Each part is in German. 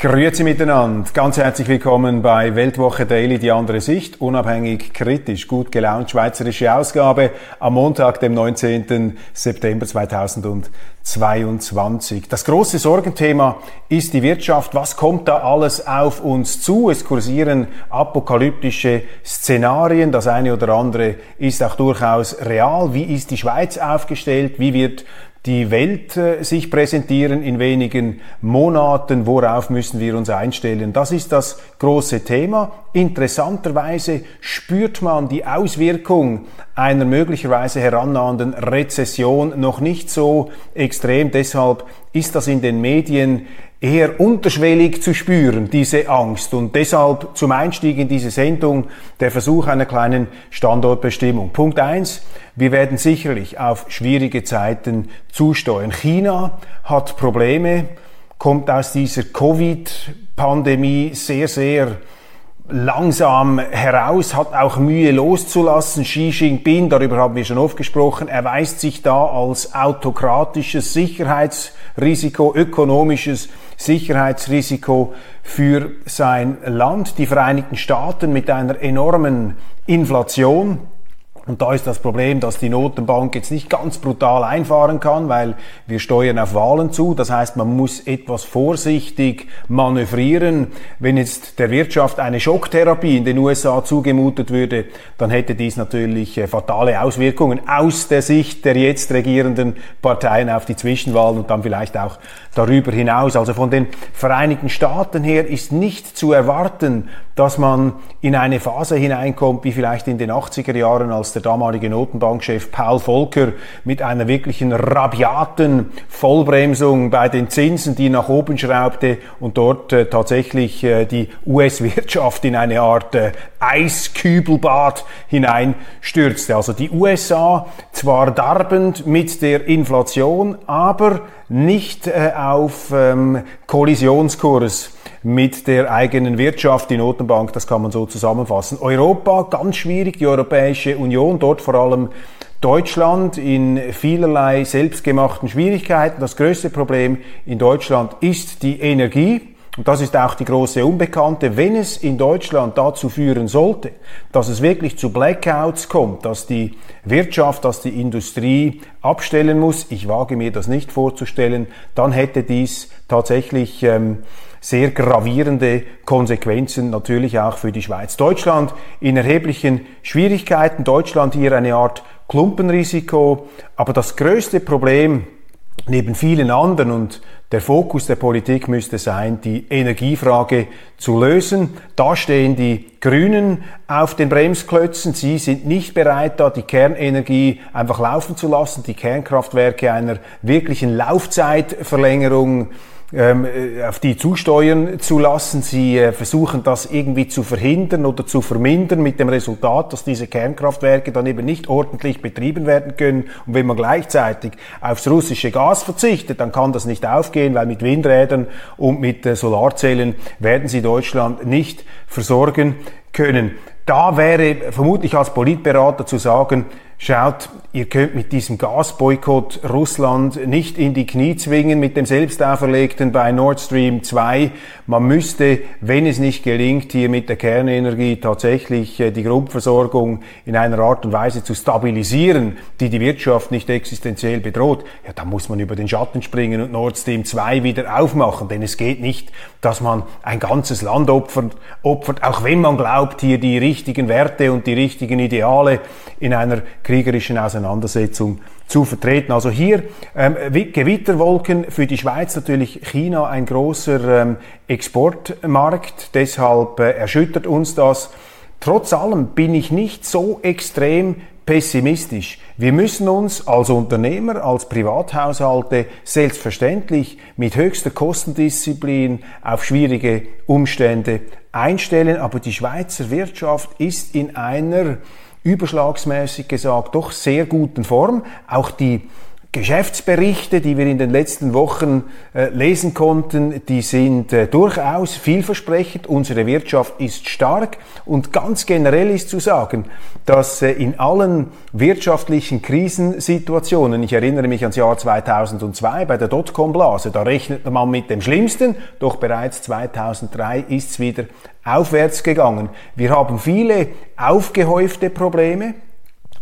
Grüezi miteinander. Ganz herzlich willkommen bei Weltwoche Daily, die andere Sicht. Unabhängig, kritisch, gut gelaunt, schweizerische Ausgabe am Montag, dem 19. September 2022. Das große Sorgenthema ist die Wirtschaft. Was kommt da alles auf uns zu? Es kursieren apokalyptische Szenarien. Das eine oder andere ist auch durchaus real. Wie ist die Schweiz aufgestellt? Wie wird die Welt äh, sich präsentieren in wenigen Monaten. Worauf müssen wir uns einstellen? Das ist das große Thema. Interessanterweise spürt man die Auswirkung einer möglicherweise herannahenden Rezession noch nicht so extrem. Deshalb ist das in den Medien eher unterschwellig zu spüren, diese Angst. Und deshalb zum Einstieg in diese Sendung der Versuch einer kleinen Standortbestimmung. Punkt eins: Wir werden sicherlich auf schwierige Zeiten zusteuern. China hat Probleme, kommt aus dieser Covid-Pandemie sehr, sehr langsam heraus, hat auch Mühe loszulassen. Xi Jinping, darüber haben wir schon oft gesprochen, erweist sich da als autokratisches Sicherheitsrisiko, ökonomisches Sicherheitsrisiko für sein Land. Die Vereinigten Staaten mit einer enormen Inflation, und da ist das Problem, dass die Notenbank jetzt nicht ganz brutal einfahren kann, weil wir steuern auf Wahlen zu. Das heißt, man muss etwas vorsichtig manövrieren. Wenn jetzt der Wirtschaft eine Schocktherapie in den USA zugemutet würde, dann hätte dies natürlich äh, fatale Auswirkungen aus der Sicht der jetzt regierenden Parteien auf die Zwischenwahlen und dann vielleicht auch darüber hinaus. Also von den Vereinigten Staaten her ist nicht zu erwarten, dass man in eine Phase hineinkommt, wie vielleicht in den 80er Jahren, als der damalige Notenbankchef Paul Volcker mit einer wirklichen rabiaten Vollbremsung bei den Zinsen, die nach oben schraubte und dort äh, tatsächlich äh, die US-Wirtschaft in eine Art äh, Eiskübelbad hineinstürzte. Also die USA zwar darbend mit der Inflation, aber nicht äh, auf ähm, Kollisionskurs mit der eigenen Wirtschaft, die Notenbank, das kann man so zusammenfassen. Europa, ganz schwierig, die Europäische Union, dort vor allem Deutschland in vielerlei selbstgemachten Schwierigkeiten. Das größte Problem in Deutschland ist die Energie. Und das ist auch die große Unbekannte. Wenn es in Deutschland dazu führen sollte, dass es wirklich zu Blackouts kommt, dass die Wirtschaft, dass die Industrie abstellen muss, ich wage mir das nicht vorzustellen, dann hätte dies tatsächlich ähm, sehr gravierende Konsequenzen natürlich auch für die Schweiz. Deutschland in erheblichen Schwierigkeiten, Deutschland hier eine Art Klumpenrisiko, aber das größte Problem neben vielen anderen und der Fokus der Politik müsste sein, die Energiefrage zu lösen. Da stehen die Grünen auf den Bremsklötzen. Sie sind nicht bereit, da die Kernenergie einfach laufen zu lassen, die Kernkraftwerke einer wirklichen Laufzeitverlängerung ähm, äh, auf die zusteuern zu lassen. Sie äh, versuchen das irgendwie zu verhindern oder zu vermindern mit dem Resultat, dass diese Kernkraftwerke dann eben nicht ordentlich betrieben werden können. Und wenn man gleichzeitig aufs russische Gas verzichtet, dann kann das nicht aufgehen, weil mit Windrädern und mit äh, Solarzellen werden sie Deutschland nicht versorgen können. Da wäre vermutlich als Politberater zu sagen, schaut, ihr könnt mit diesem Gasboykott Russland nicht in die Knie zwingen mit dem selbst auferlegten bei Nord Stream 2. Man müsste, wenn es nicht gelingt, hier mit der Kernenergie tatsächlich äh, die Grundversorgung in einer Art und Weise zu stabilisieren, die die Wirtschaft nicht existenziell bedroht, ja, dann muss man über den Schatten springen und Nord Stream 2 wieder aufmachen, denn es geht nicht, dass man ein ganzes Land opfert, opfert auch wenn man glaubt, hier die richtigen Werte und die richtigen Ideale in einer kriegerischen Auseinandersetzung zu vertreten. Also hier ähm, Gewitterwolken für die Schweiz natürlich China ein großer ähm, Exportmarkt, deshalb äh, erschüttert uns das trotz allem bin ich nicht so extrem pessimistisch. Wir müssen uns als Unternehmer, als Privathaushalte selbstverständlich mit höchster Kostendisziplin auf schwierige Umstände einstellen, aber die Schweizer Wirtschaft ist in einer überschlagsmäßig gesagt doch sehr guten Form. Auch die Geschäftsberichte, die wir in den letzten Wochen äh, lesen konnten, die sind äh, durchaus vielversprechend. Unsere Wirtschaft ist stark und ganz generell ist zu sagen, dass äh, in allen wirtschaftlichen Krisensituationen, ich erinnere mich ans Jahr 2002 bei der Dotcom-Blase, da rechnet man mit dem Schlimmsten, doch bereits 2003 ist es wieder aufwärts gegangen. Wir haben viele aufgehäufte Probleme,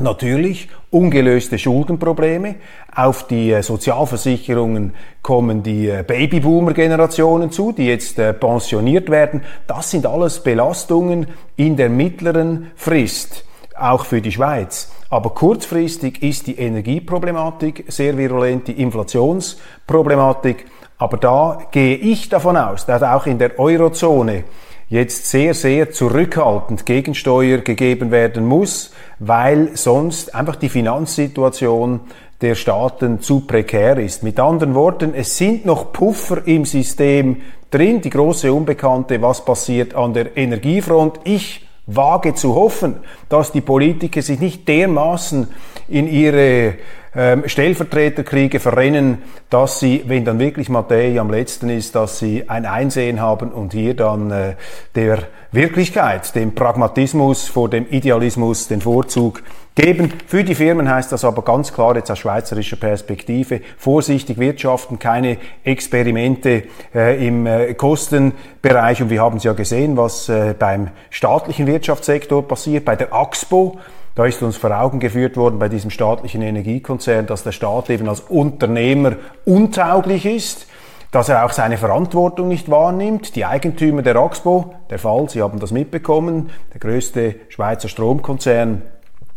Natürlich ungelöste Schuldenprobleme. Auf die äh, Sozialversicherungen kommen die äh, Babyboomer-Generationen zu, die jetzt äh, pensioniert werden. Das sind alles Belastungen in der mittleren Frist, auch für die Schweiz. Aber kurzfristig ist die Energieproblematik sehr virulent, die Inflationsproblematik. Aber da gehe ich davon aus, dass auch in der Eurozone jetzt sehr, sehr zurückhaltend Gegensteuer gegeben werden muss, weil sonst einfach die Finanzsituation der Staaten zu prekär ist. Mit anderen Worten, es sind noch Puffer im System drin, die große Unbekannte, was passiert an der Energiefront. Ich wage zu hoffen, dass die Politiker sich nicht dermaßen in ihre ähm, Stellvertreterkriege verrennen, dass sie, wenn dann wirklich Mattei am letzten ist, dass sie ein Einsehen haben und hier dann äh, der Wirklichkeit, dem Pragmatismus vor dem Idealismus den Vorzug geben. Für die Firmen heißt das aber ganz klar jetzt aus schweizerischer Perspektive vorsichtig wirtschaften, keine Experimente äh, im äh, Kostenbereich. Und wir haben es ja gesehen, was äh, beim staatlichen Wirtschaftssektor passiert, bei der AXPO. Da ist uns vor Augen geführt worden bei diesem staatlichen Energiekonzern, dass der Staat eben als Unternehmer untauglich ist, dass er auch seine Verantwortung nicht wahrnimmt. Die Eigentümer der AXPO, der Fall, Sie haben das mitbekommen, der größte Schweizer Stromkonzern,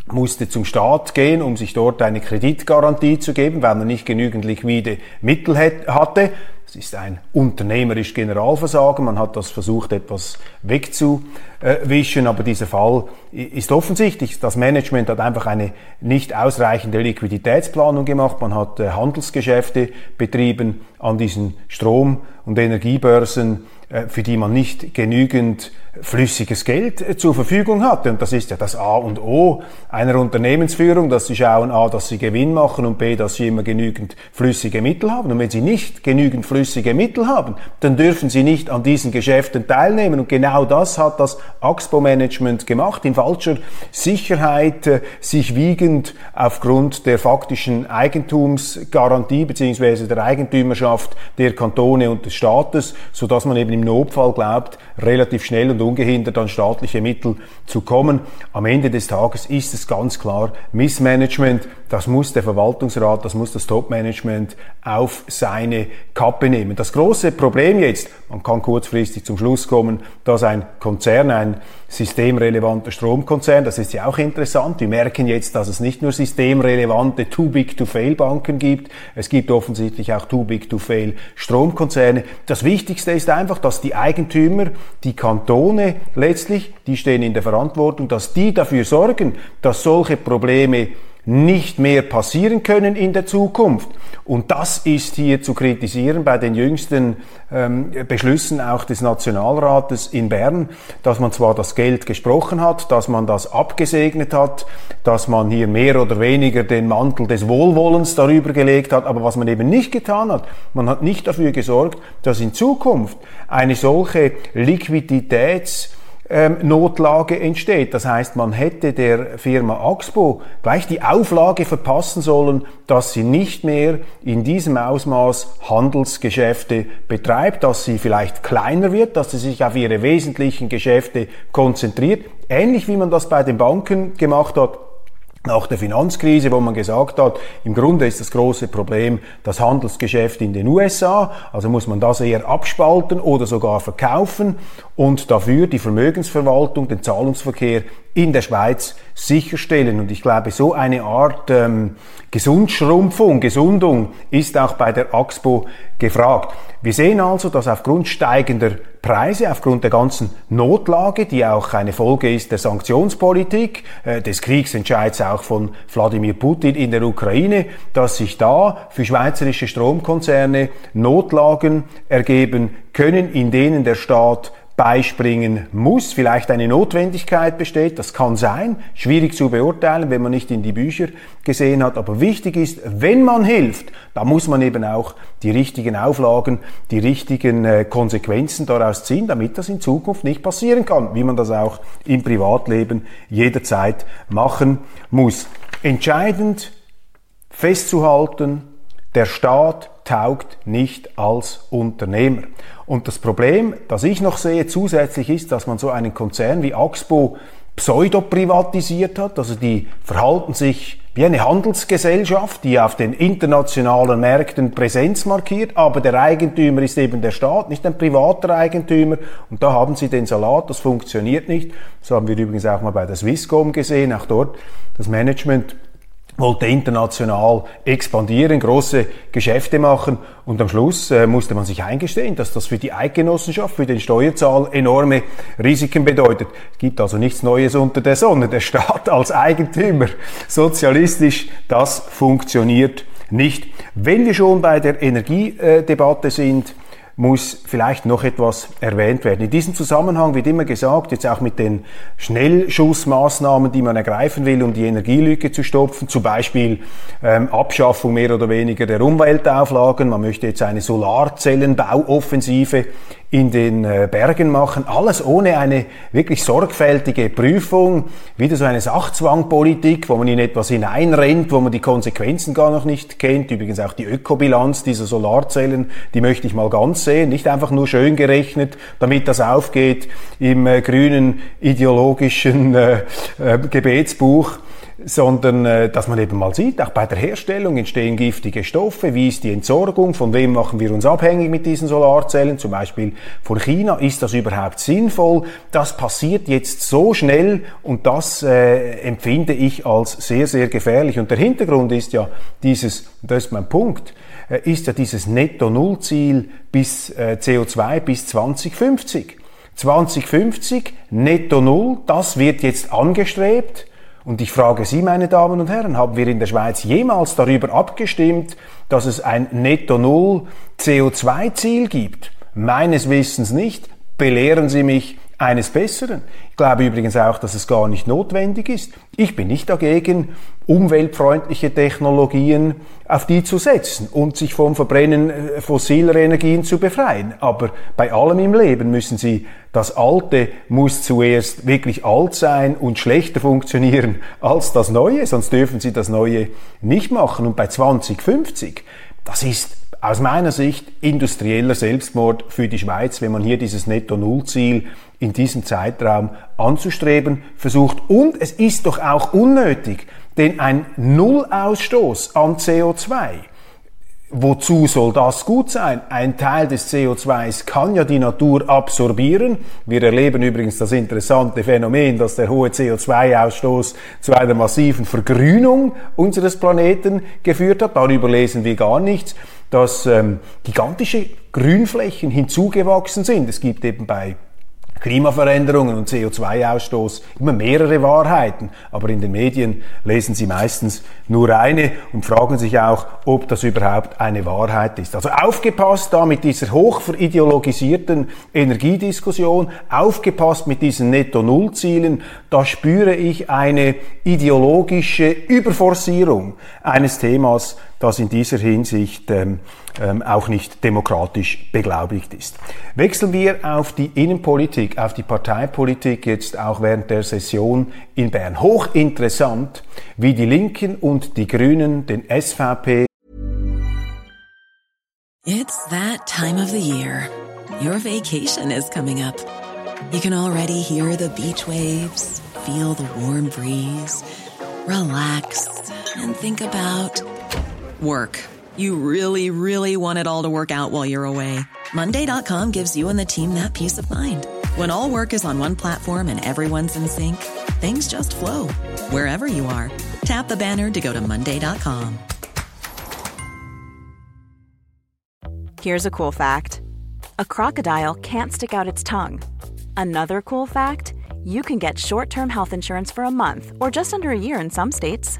musste zum Staat gehen, um sich dort eine Kreditgarantie zu geben, weil man nicht genügend liquide Mittel hatte. Es ist ein unternehmerisch Generalversagen. Man hat das versucht, etwas wegzuwischen, aber dieser Fall ist offensichtlich. Das Management hat einfach eine nicht ausreichende Liquiditätsplanung gemacht. Man hat äh, Handelsgeschäfte betrieben an diesen Strom- und Energiebörsen, äh, für die man nicht genügend flüssiges Geld äh, zur Verfügung hatte. Und das ist ja das A und O einer Unternehmensführung, dass sie schauen, A, dass sie Gewinn machen und B, dass sie immer genügend flüssige Mittel haben. Und wenn sie nicht genügend flüssige Mittel haben, dann dürfen sie nicht an diesen Geschäften teilnehmen. Und genau das hat das Axpo-Management gemacht, in falscher Sicherheit, äh, sich wiegend aufgrund der faktischen Eigentumsgarantie beziehungsweise der Eigentümerschaft der Kantone und des Staates, so dass man eben im Notfall glaubt, relativ schnell und ungehindert an staatliche Mittel zu kommen. Am Ende des Tages ist es ganz klar Missmanagement. Das muss der Verwaltungsrat, das muss das Topmanagement auf seine Kappe nehmen. Das große Problem jetzt, man kann kurzfristig zum Schluss kommen, dass ein Konzern, ein systemrelevanter Stromkonzern, das ist ja auch interessant. Wir merken jetzt, dass es nicht nur systemrelevante Too Big to Fail Banken gibt, es gibt offensichtlich auch Too Big to Fail Stromkonzerne. Das Wichtigste ist einfach, dass die Eigentümer, die Kantone letztlich, die stehen in der Verantwortung, dass die dafür sorgen, dass solche Probleme nicht mehr passieren können in der Zukunft. Und das ist hier zu kritisieren bei den jüngsten ähm, Beschlüssen auch des Nationalrates in Bern, dass man zwar das Geld gesprochen hat, dass man das abgesegnet hat, dass man hier mehr oder weniger den Mantel des Wohlwollens darüber gelegt hat, aber was man eben nicht getan hat, man hat nicht dafür gesorgt, dass in Zukunft eine solche Liquiditäts ähm, Notlage entsteht. Das heißt, man hätte der Firma Axpo gleich die Auflage verpassen sollen, dass sie nicht mehr in diesem Ausmaß Handelsgeschäfte betreibt, dass sie vielleicht kleiner wird, dass sie sich auf ihre wesentlichen Geschäfte konzentriert. Ähnlich wie man das bei den Banken gemacht hat nach der Finanzkrise, wo man gesagt hat, im Grunde ist das große Problem das Handelsgeschäft in den USA, also muss man das eher abspalten oder sogar verkaufen und dafür die Vermögensverwaltung, den Zahlungsverkehr in der Schweiz sicherstellen. Und ich glaube, so eine Art ähm, Gesundschrumpfung, Gesundung ist auch bei der AXPO gefragt. Wir sehen also, dass aufgrund steigender Preise, aufgrund der ganzen Notlage, die auch eine Folge ist der Sanktionspolitik, äh, des Kriegsentscheids auch von Wladimir Putin in der Ukraine, dass sich da für schweizerische Stromkonzerne Notlagen ergeben können, in denen der Staat beispringen muss, vielleicht eine Notwendigkeit besteht, das kann sein, schwierig zu beurteilen, wenn man nicht in die Bücher gesehen hat, aber wichtig ist, wenn man hilft, da muss man eben auch die richtigen Auflagen, die richtigen äh, Konsequenzen daraus ziehen, damit das in Zukunft nicht passieren kann, wie man das auch im Privatleben jederzeit machen muss. Entscheidend festzuhalten, der Staat taugt nicht als Unternehmer. Und das Problem, das ich noch sehe zusätzlich ist, dass man so einen Konzern wie Axpo pseudo-privatisiert hat. Also die verhalten sich wie eine Handelsgesellschaft, die auf den internationalen Märkten Präsenz markiert, aber der Eigentümer ist eben der Staat, nicht ein privater Eigentümer. Und da haben sie den Salat, das funktioniert nicht. Das haben wir übrigens auch mal bei der Swisscom gesehen, auch dort das Management wollte international expandieren, große Geschäfte machen und am Schluss äh, musste man sich eingestehen, dass das für die Eidgenossenschaft, für den Steuerzahler enorme Risiken bedeutet. Es gibt also nichts Neues unter der Sonne. Der Staat als Eigentümer, sozialistisch, das funktioniert nicht. Wenn wir schon bei der Energiedebatte sind, muss vielleicht noch etwas erwähnt werden. In diesem Zusammenhang wird immer gesagt, jetzt auch mit den Schnellschussmaßnahmen, die man ergreifen will, um die Energielücke zu stopfen, zum Beispiel ähm, Abschaffung mehr oder weniger der Umweltauflagen, man möchte jetzt eine Solarzellenbauoffensive in den äh, Bergen machen, alles ohne eine wirklich sorgfältige Prüfung, wieder so eine Sachzwangpolitik, wo man in etwas hineinrennt, wo man die Konsequenzen gar noch nicht kennt. Übrigens auch die Ökobilanz dieser Solarzellen, die möchte ich mal ganz sehen, nicht einfach nur schön gerechnet, damit das aufgeht im äh, grünen ideologischen äh, Gebetsbuch sondern äh, dass man eben mal sieht, auch bei der Herstellung entstehen giftige Stoffe, wie ist die Entsorgung, von wem machen wir uns abhängig mit diesen Solarzellen, zum Beispiel von China, ist das überhaupt sinnvoll? Das passiert jetzt so schnell und das äh, empfinde ich als sehr, sehr gefährlich. Und der Hintergrund ist ja dieses, das ist mein Punkt, äh, ist ja dieses Netto-Null-Ziel bis äh, CO2 bis 2050. 2050 Netto Null, das wird jetzt angestrebt. Und ich frage Sie, meine Damen und Herren, haben wir in der Schweiz jemals darüber abgestimmt, dass es ein Netto-Null CO2-Ziel gibt? Meines Wissens nicht. Belehren Sie mich eines Besseren. Ich glaube übrigens auch, dass es gar nicht notwendig ist. Ich bin nicht dagegen, umweltfreundliche Technologien auf die zu setzen und sich vom Verbrennen äh, fossiler Energien zu befreien. Aber bei allem im Leben müssen Sie, das Alte muss zuerst wirklich alt sein und schlechter funktionieren als das Neue, sonst dürfen Sie das Neue nicht machen. Und bei 2050, das ist aus meiner Sicht industrieller Selbstmord für die Schweiz, wenn man hier dieses Netto-Null-Ziel in diesem Zeitraum anzustreben versucht. Und es ist doch auch unnötig, denn ein Nullausstoß an CO2 Wozu soll das gut sein? Ein Teil des CO2s kann ja die Natur absorbieren. Wir erleben übrigens das interessante Phänomen, dass der hohe CO2-Ausstoß zu einer massiven Vergrünung unseres Planeten geführt hat. Darüber lesen wir gar nichts, dass ähm, gigantische Grünflächen hinzugewachsen sind. Es gibt eben bei Klimaveränderungen und CO2-Ausstoß immer mehrere Wahrheiten, aber in den Medien lesen Sie meistens nur eine und fragen sich auch, ob das überhaupt eine Wahrheit ist. Also aufgepasst da mit dieser hoch verideologisierten Energiediskussion, aufgepasst mit diesen Netto-Null-Zielen, da spüre ich eine ideologische Überforcierung eines Themas, das in dieser Hinsicht ähm, ähm, auch nicht demokratisch beglaubigt ist. Wechseln wir auf die Innenpolitik, auf die Parteipolitik jetzt auch während der Session in Bern. Hochinteressant, wie die Linken und die Grünen den SVP It's that time of the year. Your vacation is coming up. You can already hear the beach waves, feel the warm breeze, relax and think about work. You really, really want it all to work out while you're away. Monday.com gives you and the team that peace of mind. When all work is on one platform and everyone's in sync, things just flow wherever you are. Tap the banner to go to Monday.com. Here's a cool fact a crocodile can't stick out its tongue. Another cool fact you can get short term health insurance for a month or just under a year in some states.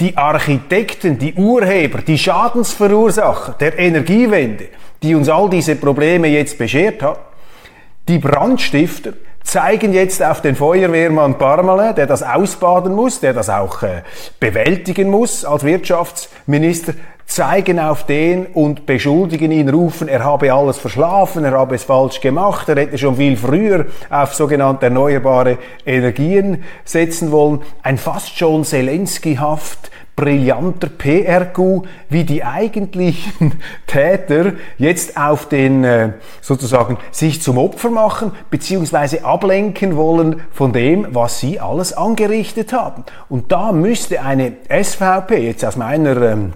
Die Architekten, die Urheber, die Schadensverursacher der Energiewende, die uns all diese Probleme jetzt beschert hat, die Brandstifter, zeigen jetzt auf den Feuerwehrmann Parmelin, der das ausbaden muss, der das auch äh, bewältigen muss als Wirtschaftsminister, zeigen auf den und beschuldigen ihn, rufen, er habe alles verschlafen, er habe es falsch gemacht, er hätte schon viel früher auf sogenannte erneuerbare Energien setzen wollen. Ein fast schon Zelensky-haft brillanter PR-Coup, wie die eigentlichen Täter jetzt auf den äh, sozusagen sich zum Opfer machen beziehungsweise ablenken wollen von dem, was sie alles angerichtet haben. Und da müsste eine SVP jetzt aus meiner ähm,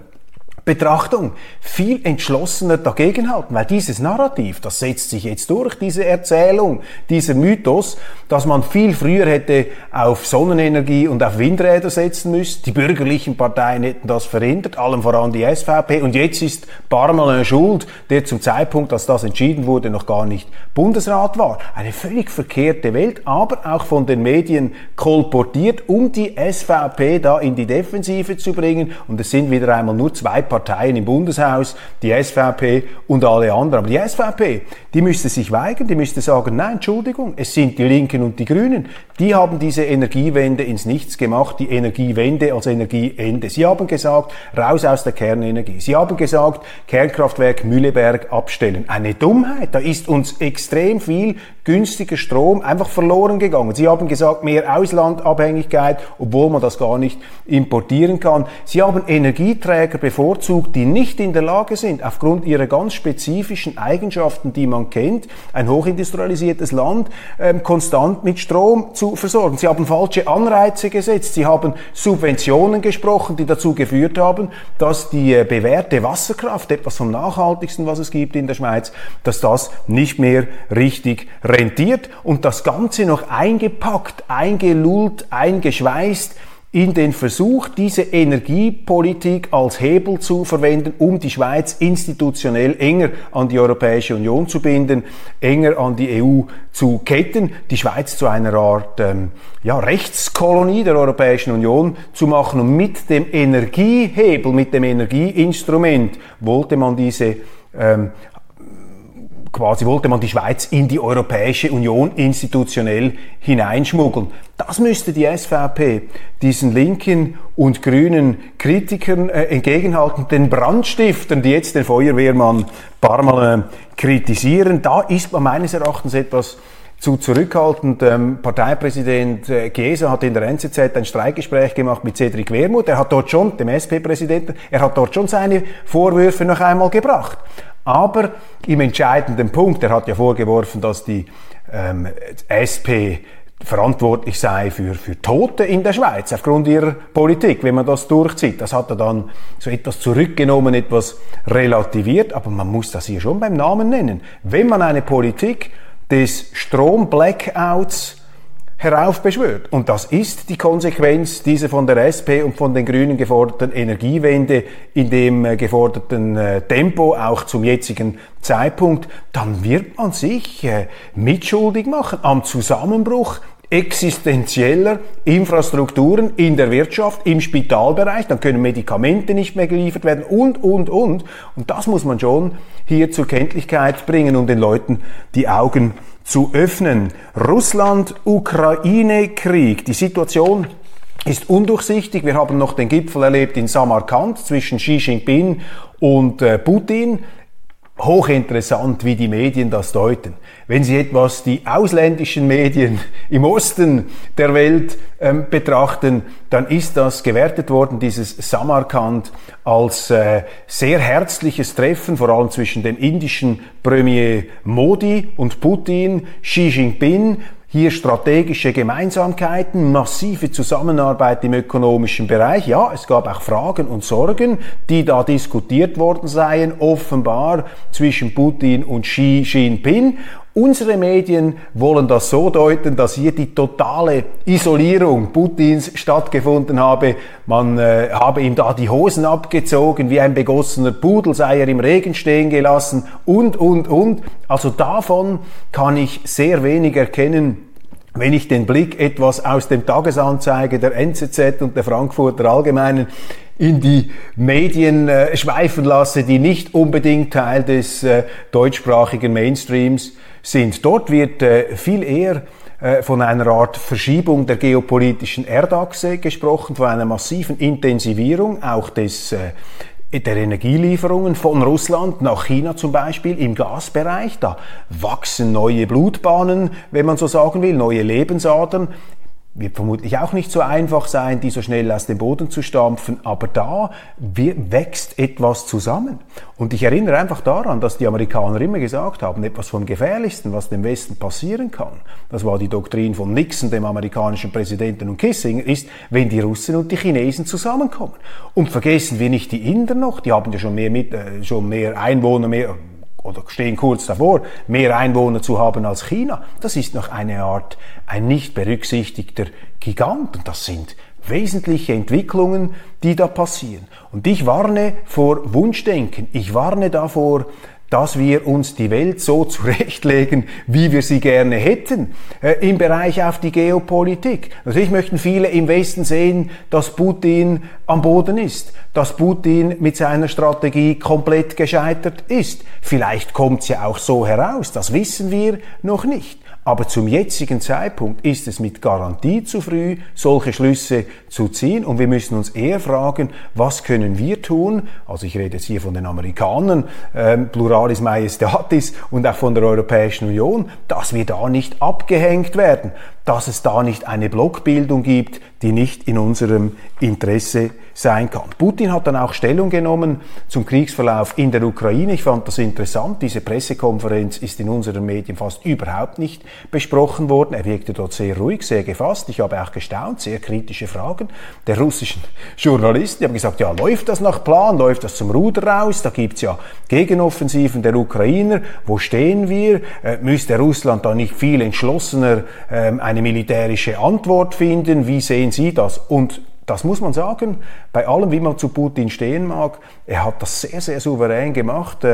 Betrachtung viel entschlossener dagegenhalten, weil dieses Narrativ, das setzt sich jetzt durch, diese Erzählung, dieser Mythos, dass man viel früher hätte auf Sonnenenergie und auf Windräder setzen müssen. Die bürgerlichen Parteien hätten das verhindert, allem voran die SVP. Und jetzt ist Parmelin schuld, der zum Zeitpunkt, als das entschieden wurde, noch gar nicht Bundesrat war. Eine völlig verkehrte Welt, aber auch von den Medien kolportiert, um die SVP da in die Defensive zu bringen. Und es sind wieder einmal nur zwei Parteien, Parteien im Bundeshaus, die SVP und alle anderen. Aber die SVP, die müsste sich weigern, die müsste sagen, nein, Entschuldigung, es sind die Linken und die Grünen. Die haben diese Energiewende ins Nichts gemacht, die Energiewende als Energieende. Sie haben gesagt, raus aus der Kernenergie. Sie haben gesagt, Kernkraftwerk Mühleberg abstellen. Eine Dummheit. Da ist uns extrem viel günstiger Strom einfach verloren gegangen. Sie haben gesagt, mehr Auslandabhängigkeit, obwohl man das gar nicht importieren kann. Sie haben Energieträger bevorzugt, die nicht in der Lage sind, aufgrund ihrer ganz spezifischen Eigenschaften, die man kennt, ein hochindustrialisiertes Land ähm, konstant mit Strom zu versorgen. Sie haben falsche Anreize gesetzt. Sie haben Subventionen gesprochen, die dazu geführt haben, dass die äh, bewährte Wasserkraft, etwas vom nachhaltigsten, was es gibt in der Schweiz, dass das nicht mehr richtig rentiert und das Ganze noch eingepackt, eingelullt, eingeschweißt in den Versuch, diese Energiepolitik als Hebel zu verwenden, um die Schweiz institutionell enger an die Europäische Union zu binden, enger an die EU zu ketten, die Schweiz zu einer Art ähm, ja, Rechtskolonie der Europäischen Union zu machen. Und mit dem Energiehebel, mit dem Energieinstrument wollte man diese ähm, quasi wollte man die Schweiz in die Europäische Union institutionell hineinschmuggeln. Das müsste die SVP diesen linken und grünen Kritikern äh, entgegenhalten, den Brandstiftern, die jetzt den Feuerwehrmann Parmelin kritisieren. Da ist man meines Erachtens etwas zu zurückhaltend. Ähm, Parteipräsident äh, Gesa hat in der NZZ ein Streikgespräch gemacht mit Cedric Wermuth. Er hat dort schon, dem SP-Präsidenten, er hat dort schon seine Vorwürfe noch einmal gebracht. Aber im entscheidenden Punkt, er hat ja vorgeworfen, dass die ähm, SP verantwortlich sei für, für Tote in der Schweiz aufgrund ihrer Politik, wenn man das durchzieht. Das hat er dann so etwas zurückgenommen, etwas relativiert, aber man muss das hier schon beim Namen nennen. Wenn man eine Politik des Strom-Blackouts heraufbeschwört. Und das ist die Konsequenz dieser von der SP und von den Grünen geforderten Energiewende in dem äh, geforderten äh, Tempo, auch zum jetzigen Zeitpunkt, dann wird man sich äh, mitschuldig machen am Zusammenbruch existenzieller Infrastrukturen in der Wirtschaft, im Spitalbereich, dann können Medikamente nicht mehr geliefert werden und, und, und. Und das muss man schon hier zur Kenntlichkeit bringen und den Leuten die Augen zu öffnen. Russland-Ukraine-Krieg. Die Situation ist undurchsichtig. Wir haben noch den Gipfel erlebt in Samarkand zwischen Xi Jinping und äh, Putin. Hochinteressant, wie die Medien das deuten. Wenn Sie etwas die ausländischen Medien im Osten der Welt ähm, betrachten, dann ist das gewertet worden, dieses Samarkand, als äh, sehr herzliches Treffen, vor allem zwischen dem indischen Premier Modi und Putin, Xi Jinping, hier strategische Gemeinsamkeiten, massive Zusammenarbeit im ökonomischen Bereich. Ja, es gab auch Fragen und Sorgen, die da diskutiert worden seien, offenbar zwischen Putin und Xi Jinping. Unsere Medien wollen das so deuten, dass hier die totale Isolierung Putins stattgefunden habe. Man äh, habe ihm da die Hosen abgezogen, wie ein begossener Pudel sei er im Regen stehen gelassen und, und, und. Also davon kann ich sehr wenig erkennen, wenn ich den Blick etwas aus dem Tagesanzeiger der NZZ und der Frankfurter Allgemeinen in die Medien äh, schweifen lasse, die nicht unbedingt Teil des äh, deutschsprachigen Mainstreams sind. Dort wird äh, viel eher äh, von einer Art Verschiebung der geopolitischen Erdachse gesprochen, von einer massiven Intensivierung auch des äh, der Energielieferungen von Russland nach China zum Beispiel im Gasbereich. Da wachsen neue Blutbahnen, wenn man so sagen will, neue Lebensadern wird vermutlich auch nicht so einfach sein, die so schnell aus dem Boden zu stampfen, aber da wächst etwas zusammen. Und ich erinnere einfach daran, dass die Amerikaner immer gesagt haben, etwas vom Gefährlichsten, was dem Westen passieren kann, das war die Doktrin von Nixon, dem amerikanischen Präsidenten und Kissinger, ist, wenn die Russen und die Chinesen zusammenkommen. Und vergessen wir nicht die Inder noch, die haben ja schon mehr, mit, äh, schon mehr Einwohner, mehr oder stehen kurz davor, mehr Einwohner zu haben als China. Das ist noch eine Art, ein nicht berücksichtigter Gigant. Und das sind wesentliche Entwicklungen, die da passieren. Und ich warne vor Wunschdenken. Ich warne davor, dass wir uns die Welt so zurechtlegen, wie wir sie gerne hätten, äh, im Bereich auf die Geopolitik. Natürlich möchten viele im Westen sehen, dass Putin am Boden ist, dass Putin mit seiner Strategie komplett gescheitert ist. Vielleicht kommt es ja auch so heraus, das wissen wir noch nicht. Aber zum jetzigen Zeitpunkt ist es mit Garantie zu früh, solche Schlüsse zu ziehen. Und wir müssen uns eher fragen, was können wir tun? Also ich rede jetzt hier von den Amerikanern, ähm, Pluralis Majestatis und auch von der Europäischen Union, dass wir da nicht abgehängt werden, dass es da nicht eine Blockbildung gibt, die nicht in unserem Interesse sein kann. Putin hat dann auch Stellung genommen zum Kriegsverlauf in der Ukraine. Ich fand das interessant. Diese Pressekonferenz ist in unseren Medien fast überhaupt nicht besprochen worden. Er wirkte dort sehr ruhig, sehr gefasst. Ich habe auch gestaunt, sehr kritische Fragen der russischen Journalisten. Die haben gesagt, ja, läuft das nach Plan? Läuft das zum Ruder raus? Da gibt's ja Gegenoffensiven der Ukrainer. Wo stehen wir? Äh, müsste Russland da nicht viel entschlossener äh, eine militärische Antwort finden? Wie sehen Sie das? Und das muss man sagen, bei allem, wie man zu Putin stehen mag, er hat das sehr, sehr souverän gemacht,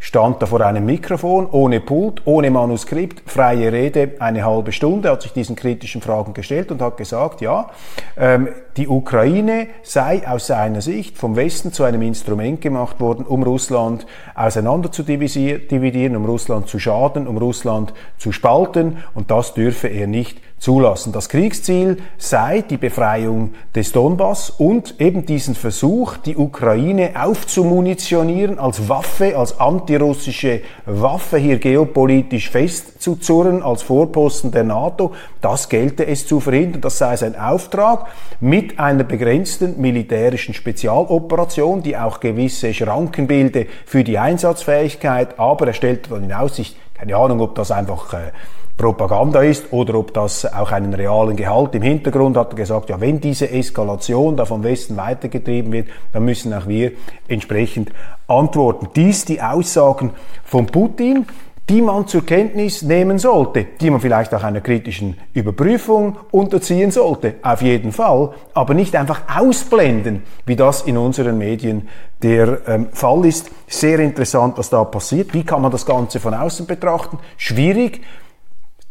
stand da vor einem Mikrofon, ohne Pult, ohne Manuskript, freie Rede, eine halbe Stunde, hat sich diesen kritischen Fragen gestellt und hat gesagt, ja, ähm, die Ukraine sei aus seiner Sicht vom Westen zu einem Instrument gemacht worden, um Russland auseinander zu dividieren, um Russland zu schaden, um Russland zu spalten und das dürfe er nicht zulassen. Das Kriegsziel sei die Befreiung des Donbass und eben diesen Versuch, die Ukraine aufzumunitionieren als Waffe, als antirussische Waffe hier geopolitisch festzuzurren, als Vorposten der NATO. Das gelte es zu verhindern. Das sei sein Auftrag mit einer begrenzten militärischen Spezialoperation, die auch gewisse Schranken bilde für die Einsatzfähigkeit. Aber er stellte dann in Aussicht, keine Ahnung, ob das einfach äh, Propaganda ist oder ob das auch einen realen Gehalt im Hintergrund hat er gesagt, ja, wenn diese Eskalation da vom Westen weitergetrieben wird, dann müssen auch wir entsprechend antworten. Dies die Aussagen von Putin, die man zur Kenntnis nehmen sollte, die man vielleicht auch einer kritischen Überprüfung unterziehen sollte, auf jeden Fall, aber nicht einfach ausblenden, wie das in unseren Medien der ähm, Fall ist. Sehr interessant, was da passiert. Wie kann man das Ganze von außen betrachten? Schwierig,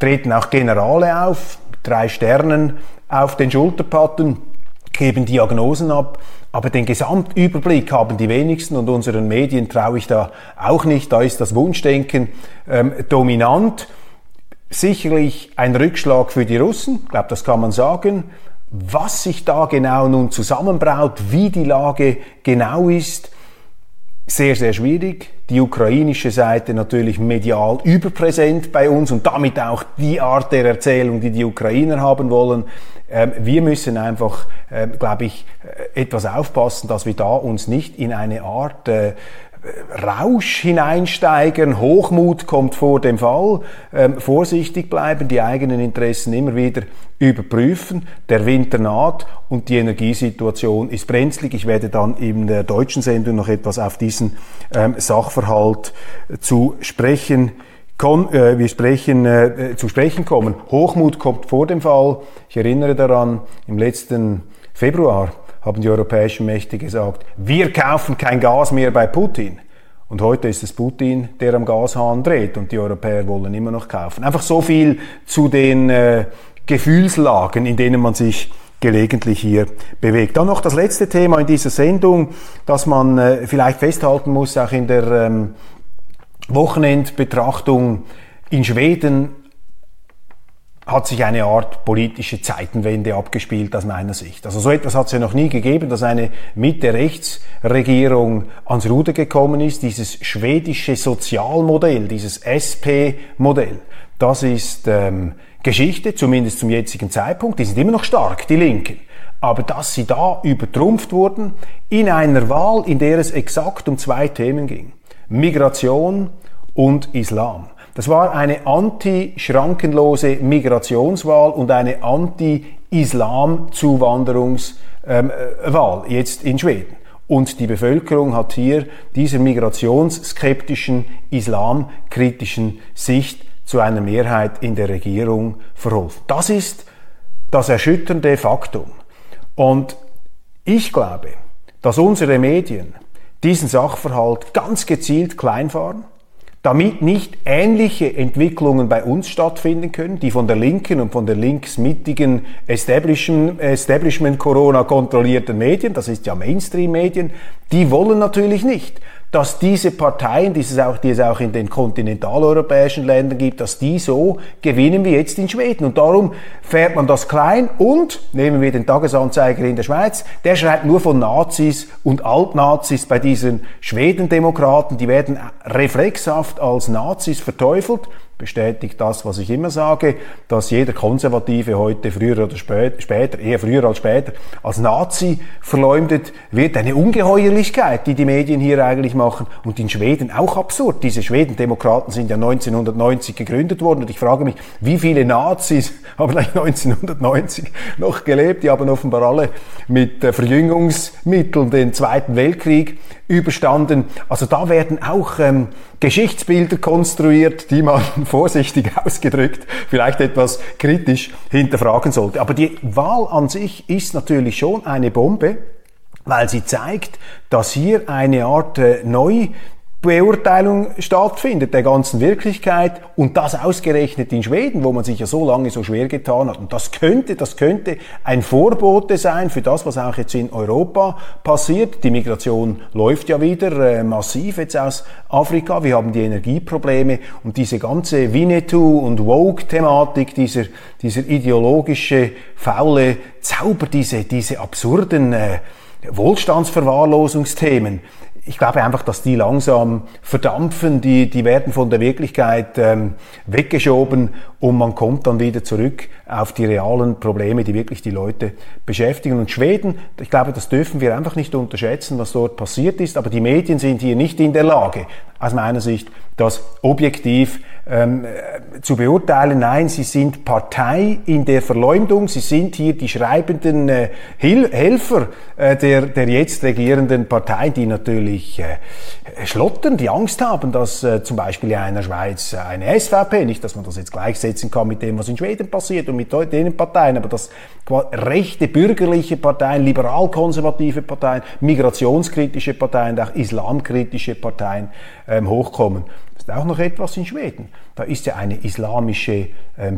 treten auch Generale auf, drei Sternen auf den Schulterpatten, geben Diagnosen ab, aber den Gesamtüberblick haben die wenigsten und unseren Medien traue ich da auch nicht. Da ist das Wunschdenken ähm, dominant. Sicherlich ein Rückschlag für die Russen, ich glaube, das kann man sagen. Was sich da genau nun zusammenbraut, wie die Lage genau ist, sehr, sehr schwierig. Die ukrainische Seite natürlich medial überpräsent bei uns und damit auch die Art der Erzählung, die die Ukrainer haben wollen. Ähm, wir müssen einfach, ähm, glaube ich, äh, etwas aufpassen, dass wir da uns nicht in eine Art äh, Rausch hineinsteigern, Hochmut kommt vor dem Fall, ähm, vorsichtig bleiben, die eigenen Interessen immer wieder überprüfen. Der Winter naht und die Energiesituation ist brenzlig. Ich werde dann in der deutschen Sendung noch etwas auf diesen ähm, Sachverhalt zu sprechen äh, wir sprechen, äh, zu sprechen kommen. Hochmut kommt vor dem Fall. Ich erinnere daran, im letzten Februar haben die europäischen Mächte gesagt, wir kaufen kein Gas mehr bei Putin. Und heute ist es Putin, der am Gashahn dreht und die Europäer wollen immer noch kaufen. Einfach so viel zu den äh, Gefühlslagen, in denen man sich gelegentlich hier bewegt. Dann noch das letzte Thema in dieser Sendung, das man äh, vielleicht festhalten muss, auch in der ähm, Wochenendbetrachtung. In Schweden hat sich eine Art politische Zeitenwende abgespielt aus meiner Sicht. Also so etwas hat es ja noch nie gegeben, dass eine Mitte-Rechts-Regierung ans Ruder gekommen ist. Dieses schwedische Sozialmodell, dieses SP-Modell, das ist ähm, Geschichte, zumindest zum jetzigen Zeitpunkt. Die sind immer noch stark, die Linken. Aber dass sie da übertrumpft wurden in einer Wahl, in der es exakt um zwei Themen ging. Migration und Islam. Das war eine anti-schrankenlose Migrationswahl und eine anti-Islam-Zuwanderungswahl ähm, äh, jetzt in Schweden. Und die Bevölkerung hat hier dieser migrationsskeptischen, islamkritischen Sicht zu einer Mehrheit in der Regierung verholfen. Das ist das erschütternde Faktum. Und ich glaube, dass unsere Medien diesen Sachverhalt ganz gezielt kleinfahren, damit nicht ähnliche Entwicklungen bei uns stattfinden können, die von der linken und von der linksmittigen Establishment Corona kontrollierten Medien, das ist ja Mainstream-Medien, die wollen natürlich nicht, dass diese Parteien, die es, auch, die es auch in den kontinentaleuropäischen Ländern gibt, dass die so gewinnen wie jetzt in Schweden. Und darum fährt man das klein und, nehmen wir den Tagesanzeiger in der Schweiz, der schreibt nur von Nazis und Altnazis bei diesen Schwedendemokraten, die werden reflexhaft als Nazis verteufelt bestätigt das, was ich immer sage, dass jeder Konservative heute früher oder später, eher früher als später, als Nazi verleumdet wird. Eine Ungeheuerlichkeit, die die Medien hier eigentlich machen. Und in Schweden auch absurd. Diese Schwedendemokraten sind ja 1990 gegründet worden. Und ich frage mich, wie viele Nazis haben eigentlich 1990 noch gelebt? Die haben offenbar alle mit Verjüngungsmitteln den Zweiten Weltkrieg überstanden. Also da werden auch ähm, Geschichtsbilder konstruiert, die man vorsichtig ausgedrückt vielleicht etwas kritisch hinterfragen sollte. Aber die Wahl an sich ist natürlich schon eine Bombe, weil sie zeigt, dass hier eine Art äh, neu Beurteilung stattfindet der ganzen Wirklichkeit und das ausgerechnet in Schweden, wo man sich ja so lange so schwer getan hat. Und das könnte, das könnte ein Vorbote sein für das, was auch jetzt in Europa passiert. Die Migration läuft ja wieder äh, massiv jetzt aus Afrika. Wir haben die Energieprobleme und diese ganze Winnetou und Woke-Thematik, dieser, dieser ideologische, faule Zauber, diese, diese absurden äh, Wohlstandsverwahrlosungsthemen ich glaube einfach, dass die langsam verdampfen, die, die werden von der Wirklichkeit ähm, weggeschoben und man kommt dann wieder zurück auf die realen Probleme, die wirklich die Leute beschäftigen. Und Schweden, ich glaube, das dürfen wir einfach nicht unterschätzen, was dort passiert ist, aber die Medien sind hier nicht in der Lage, aus meiner Sicht, das objektiv ähm, äh, zu beurteilen. Nein, sie sind Partei in der Verleumdung, sie sind hier die schreibenden äh, Hil Helfer äh, der, der jetzt regierenden Partei, die natürlich äh, schlottern, die Angst haben, dass äh, zum Beispiel in einer Schweiz eine SVP, nicht, dass man das jetzt gleichsetzen kann mit dem, was in Schweden passiert und mit denen Parteien, aber dass rechte bürgerliche Parteien, liberal-konservative Parteien, migrationskritische Parteien, auch islamkritische Parteien ähm, hochkommen. ist auch noch etwas in Schweden. Da ist ja eine islamische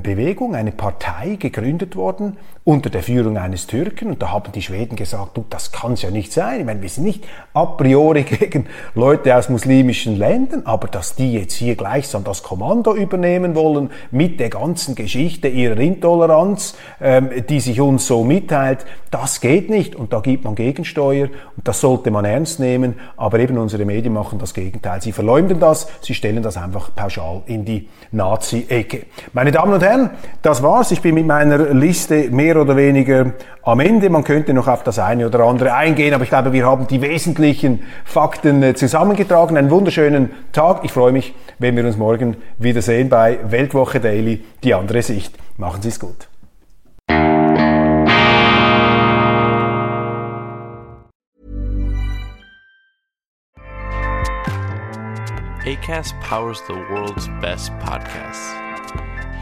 Bewegung, eine Partei gegründet worden unter der Führung eines Türken und da haben die Schweden gesagt, du, das kann es ja nicht sein. Ich meine, wir sind nicht a priori gegen Leute aus muslimischen Ländern, aber dass die jetzt hier gleichsam das Kommando übernehmen wollen mit der ganzen Geschichte ihrer Intoleranz, ähm, die sich uns so mitteilt, das geht nicht und da gibt man Gegensteuer und das sollte man ernst nehmen, aber eben unsere Medien machen das Gegenteil. Sie verleumden das, sie stellen das einfach pauschal in die Nazi-Ecke. Meine Damen und Herren, das war's. Ich bin mit meiner Liste mehr oder weniger am Ende. Man könnte noch auf das eine oder andere eingehen, aber ich glaube, wir haben die wesentlichen Fakten äh, zusammengetragen. Einen wunderschönen Tag. Ich freue mich, wenn wir uns morgen wiedersehen bei Weltwoche Daily, die andere Sicht. Machen Sie es gut. ACAST powers the world's best podcasts.